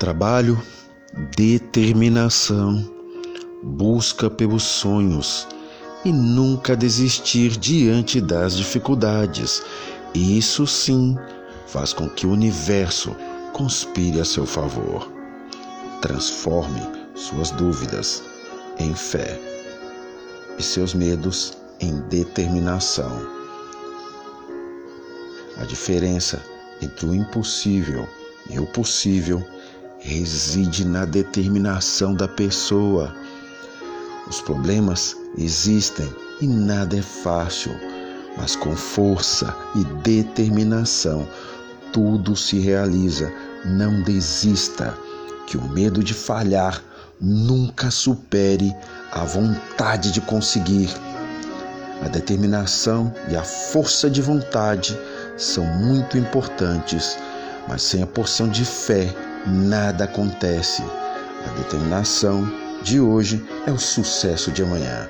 Trabalho, determinação, busca pelos sonhos e nunca desistir diante das dificuldades. Isso sim faz com que o universo conspire a seu favor. Transforme suas dúvidas em fé e seus medos em determinação. A diferença entre o impossível e o possível reside na determinação da pessoa. Os problemas existem e nada é fácil, mas com força e determinação tudo se realiza. Não desista, que o medo de falhar nunca supere a vontade de conseguir. A determinação e a força de vontade são muito importantes, mas sem a porção de fé nada acontece. A determinação de hoje é o sucesso de amanhã.